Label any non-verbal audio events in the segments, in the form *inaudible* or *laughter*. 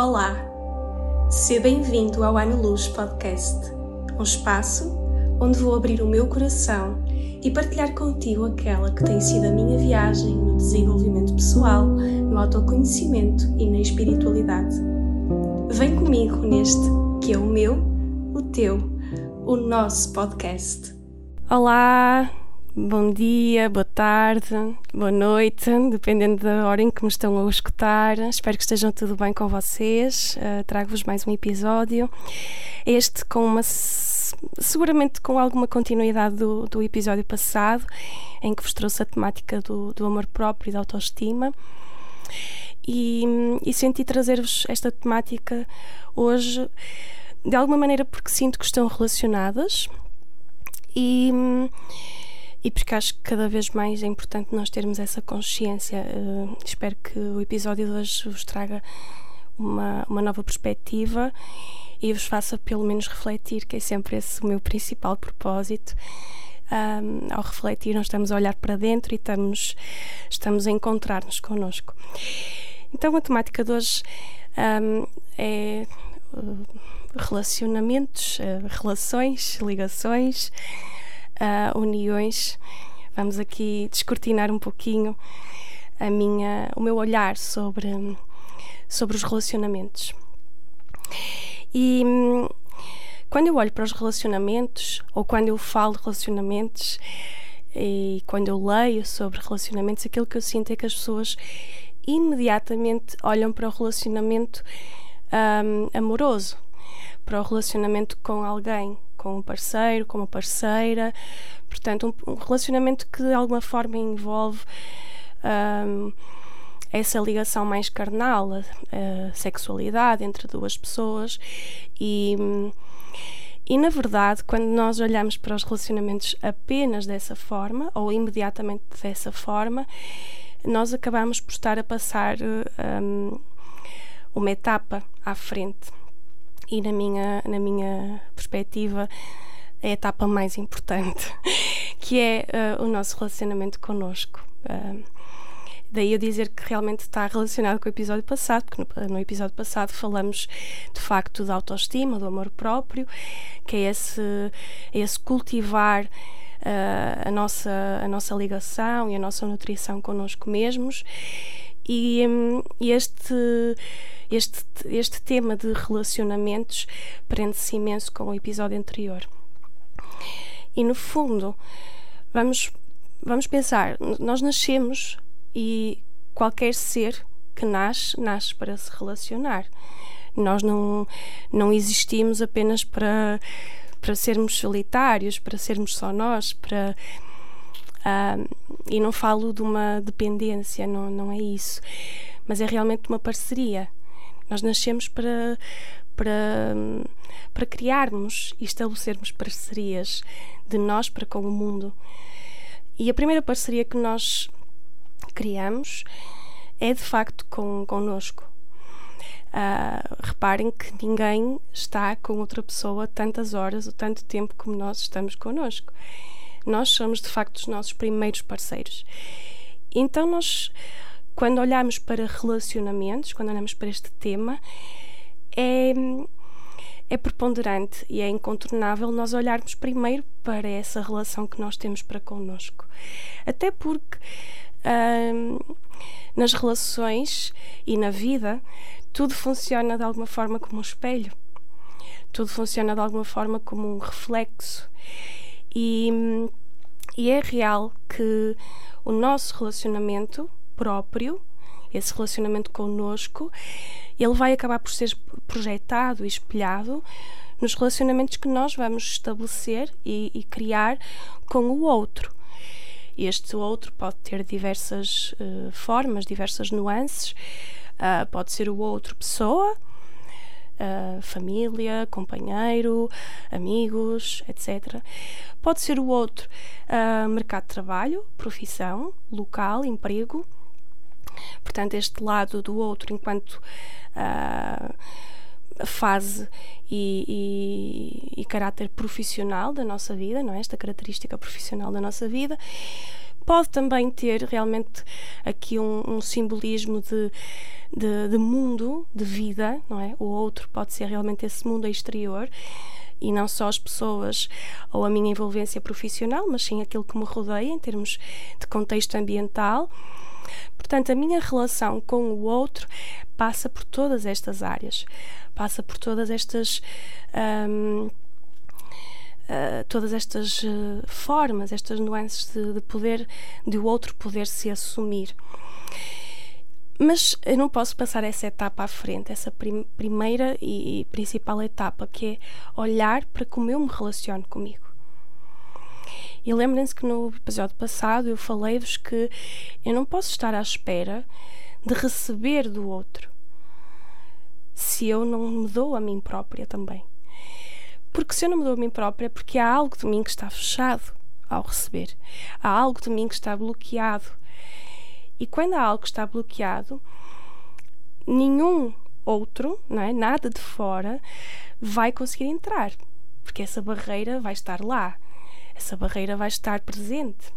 Olá, seja bem-vindo ao Ano Luz Podcast, um espaço onde vou abrir o meu coração e partilhar contigo aquela que tem sido a minha viagem no desenvolvimento pessoal, no autoconhecimento e na espiritualidade. Vem comigo neste que é o meu, o teu, o nosso podcast. Olá, bom dia, boa tarde, boa noite, dependendo da hora em que me estão a escutar. Espero que estejam tudo bem com vocês. Uh, Trago-vos mais um episódio. Este com uma seguramente com alguma continuidade do, do episódio passado, em que vos trouxe a temática do, do amor próprio e da autoestima. E, e senti trazer-vos esta temática hoje de alguma maneira porque sinto que estão relacionadas e, e porque acho que cada vez mais é importante nós termos essa consciência. Uh, espero que o episódio de hoje vos traga uma, uma nova perspectiva e vos faça pelo menos refletir, que é sempre esse o meu principal propósito. Um, ao refletir, nós estamos a olhar para dentro e estamos, estamos a encontrar-nos connosco. Então, a temática de hoje um, é uh, relacionamentos, uh, relações, ligações, uh, uniões. Vamos aqui descortinar um pouquinho a minha, o meu olhar sobre, sobre os relacionamentos. E hum, quando eu olho para os relacionamentos, ou quando eu falo de relacionamentos, e quando eu leio sobre relacionamentos, aquilo que eu sinto é que as pessoas imediatamente olham para o relacionamento um, amoroso, para o relacionamento com alguém, com um parceiro, com uma parceira, portanto, um, um relacionamento que de alguma forma envolve. Um, essa ligação mais carnal, a, a sexualidade entre duas pessoas e e na verdade, quando nós olhamos para os relacionamentos apenas dessa forma ou imediatamente dessa forma, nós acabamos por estar a passar um, uma etapa à frente. E na minha, na minha perspectiva, é a etapa mais importante, *laughs* que é uh, o nosso relacionamento connosco. Uh, Daí eu dizer que realmente está relacionado com o episódio passado, porque no, no, episódio passado falamos de facto da autoestima, do amor próprio, que é esse, esse cultivar uh, a, nossa, a nossa ligação e a nossa nutrição connosco mesmos. E, um, este, este, este tema de relacionamentos prende-se imenso com o episódio anterior. E no fundo, vamos, vamos pensar, nós nascemos e qualquer ser que nasce, nasce para se relacionar. Nós não, não existimos apenas para, para sermos solitários, para sermos só nós, para. Uh, e não falo de uma dependência, não, não é isso. Mas é realmente uma parceria. Nós nascemos para, para, para criarmos e estabelecermos parcerias de nós para com o mundo. E a primeira parceria que nós criamos é de facto com, connosco. Uh, reparem que ninguém está com outra pessoa tantas horas ou tanto tempo como nós estamos connosco. Nós somos de facto os nossos primeiros parceiros. Então, nós, quando olhamos para relacionamentos, quando olhamos para este tema, é, é preponderante e é incontornável nós olharmos primeiro para essa relação que nós temos para connosco. Até porque nas relações e na vida, tudo funciona de alguma forma como um espelho. Tudo funciona de alguma forma como um reflexo. E, e é real que o nosso relacionamento próprio, esse relacionamento connosco, ele vai acabar por ser projetado e espelhado nos relacionamentos que nós vamos estabelecer e, e criar com o outro. Este outro pode ter diversas uh, formas, diversas nuances. Uh, pode ser o outro pessoa, uh, família, companheiro, amigos, etc. Pode ser o outro mercado de trabalho, profissão, local, emprego. Portanto, este lado do outro, enquanto fase e, e, e, caráter profissional da nossa vida, não é? Esta característica profissional da nossa vida. Pode também ter realmente aqui um, um simbolismo de, de, de, mundo, de vida, não é? O outro pode ser realmente esse mundo exterior e não só as pessoas ou a minha envolvência profissional, mas sim aquilo que me rodeia em termos de contexto ambiental. Portanto, a minha relação com o outro passa por todas estas áreas, passa por todas estas. Um, Uh, todas estas uh, formas, estas nuances de, de, poder, de o outro poder se assumir. Mas eu não posso passar essa etapa à frente, essa prim primeira e, e principal etapa, que é olhar para como eu me relaciono comigo. E lembrem-se que no episódio passado eu falei-vos que eu não posso estar à espera de receber do outro se eu não me dou a mim própria também. Porque se eu não me dou a mim própria é porque há algo de mim que está fechado ao receber. Há algo de mim que está bloqueado e quando há algo que está bloqueado, nenhum outro, não é? nada de fora, vai conseguir entrar, porque essa barreira vai estar lá, essa barreira vai estar presente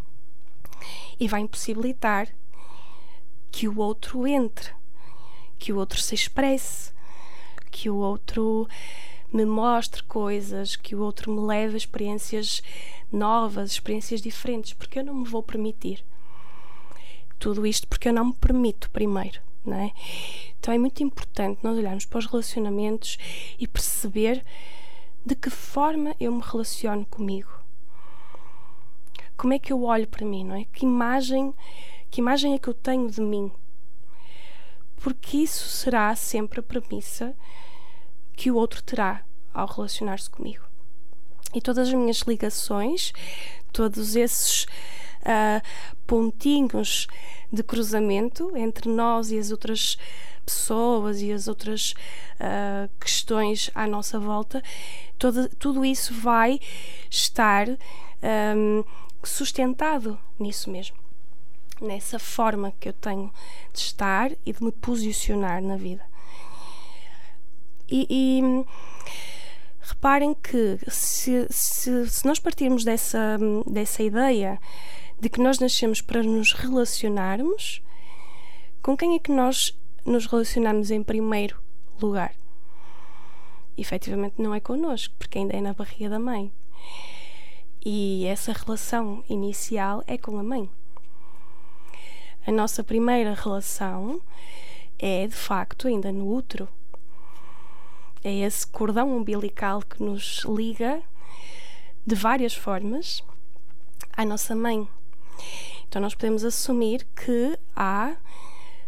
e vai impossibilitar que o outro entre, que o outro se expresse, que o outro me mostre coisas, que o outro me leve a experiências novas, experiências diferentes, porque eu não me vou permitir tudo isto porque eu não me permito primeiro. Não é? Então é muito importante nós olharmos para os relacionamentos e perceber de que forma eu me relaciono comigo. Como é que eu olho para mim, não é? Que imagem, que imagem é que eu tenho de mim? Porque isso será sempre a premissa que o outro terá ao relacionar-se comigo. E todas as minhas ligações, todos esses uh, pontinhos de cruzamento entre nós e as outras pessoas e as outras uh, questões à nossa volta, todo, tudo isso vai estar um, sustentado nisso mesmo, nessa forma que eu tenho de estar e de me posicionar na vida. E, e reparem que se, se, se nós partirmos dessa, dessa ideia de que nós nascemos para nos relacionarmos, com quem é que nós nos relacionamos em primeiro lugar? Efetivamente não é connosco, porque ainda é na barriga da mãe. E essa relação inicial é com a mãe. A nossa primeira relação é, de facto, ainda no útero. É esse cordão umbilical que nos liga de várias formas à nossa mãe. Então, nós podemos assumir que há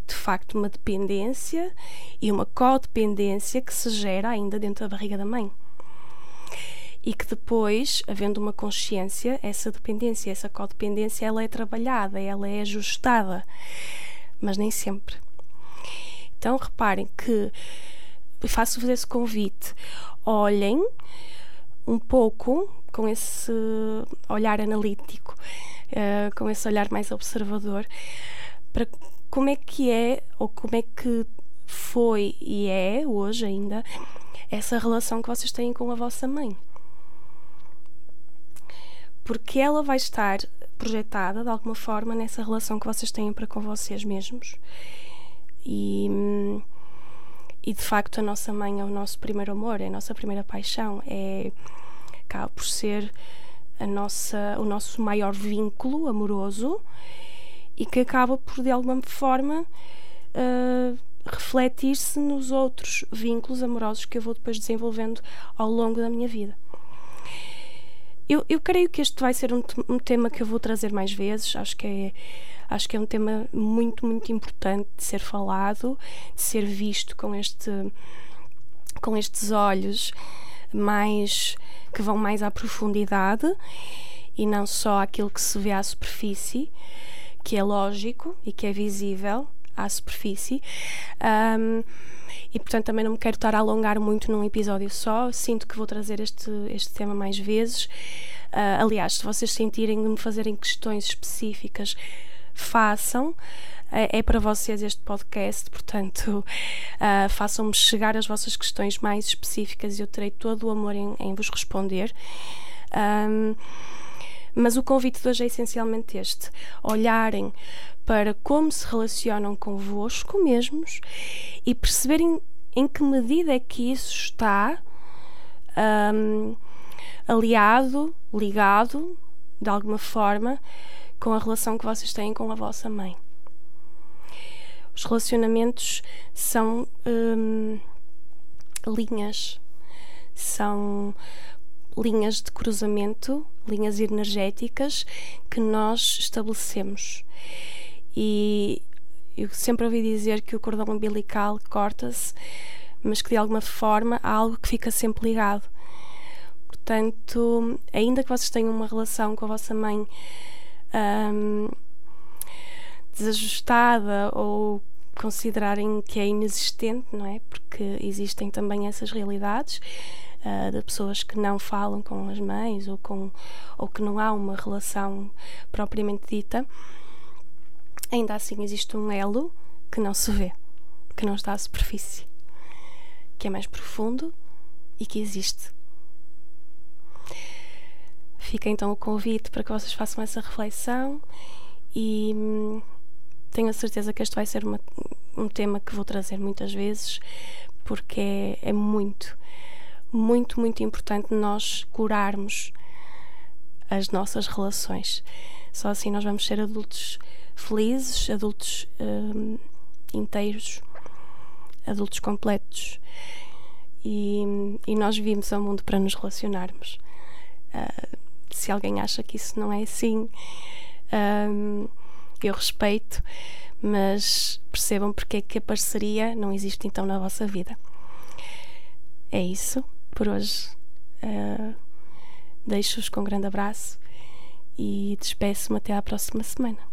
de facto uma dependência e uma codependência que se gera ainda dentro da barriga da mãe. E que depois, havendo uma consciência, essa dependência, essa codependência, ela é trabalhada, ela é ajustada, mas nem sempre. Então reparem que faço-vos esse convite. Olhem um pouco com esse olhar analítico uh, com esse olhar mais observador, para como é que é ou como é que foi e é hoje ainda essa relação que vocês têm com a vossa mãe. Porque ela vai estar projetada de alguma forma nessa relação que vocês têm para com vocês mesmos. E, e de facto a nossa mãe é o nosso primeiro amor, é a nossa primeira paixão, é por ser a nossa, o nosso maior vínculo amoroso e que acaba por, de alguma forma, uh, refletir-se nos outros vínculos amorosos que eu vou depois desenvolvendo ao longo da minha vida. Eu, eu creio que este vai ser um, um, tema que eu vou trazer mais vezes. Acho que é, acho que é um tema muito, muito importante de ser falado, de ser visto com este, com estes olhos mais que vão mais à profundidade e não só aquilo que se vê à superfície, que é lógico e que é visível à superfície. Um, e portanto também não me quero estar a alongar muito num episódio só. Sinto que vou trazer este, este tema mais vezes. Uh, aliás, se vocês sentirem de me fazerem questões específicas, façam é, é para vocês este podcast, portanto, uh, *laughs* façam-me chegar as vossas questões mais específicas e eu terei todo o amor em, em vos responder. Um, Mas o convite de hoje é essencialmente este: olharem para como se relacionam convosco mesmos e perceberem em que medida é que isso está um, aliado, ligado, de alguma forma, com a relação que vocês têm com a vossa mãe. Os relacionamentos são um, linhas, são linhas de cruzamento, linhas energéticas que nós estabelecemos. E eu sempre ouvi dizer que o cordão umbilical corta-se, mas que de alguma forma há algo que fica sempre ligado. Portanto, ainda que vocês tenham uma relação com a vossa mãe um, desajustada ou considerarem que é inexistente, não é? Porque existem também essas realidades uh, de pessoas que não falam com as mães ou, com, ou que não há uma relação propriamente dita. Ainda assim, existe um elo que não se vê, que não está à superfície, que é mais profundo e que existe. Fica então o convite para que vocês façam essa reflexão e hum, tenho a certeza que este vai ser uma, um tema que vou trazer muitas vezes, porque é, é muito, muito, muito importante nós curarmos as nossas relações. Só assim nós vamos ser adultos felizes, adultos hum, inteiros, adultos completos. E, e, nós vimos ao mundo para nos relacionarmos. Uh, se alguém acha que isso não é assim, um, eu respeito, mas percebam porque é que a parceria não existe então na vossa vida. É isso por hoje. Uh, Deixo-vos com um grande abraço e despeço-me até à próxima semana.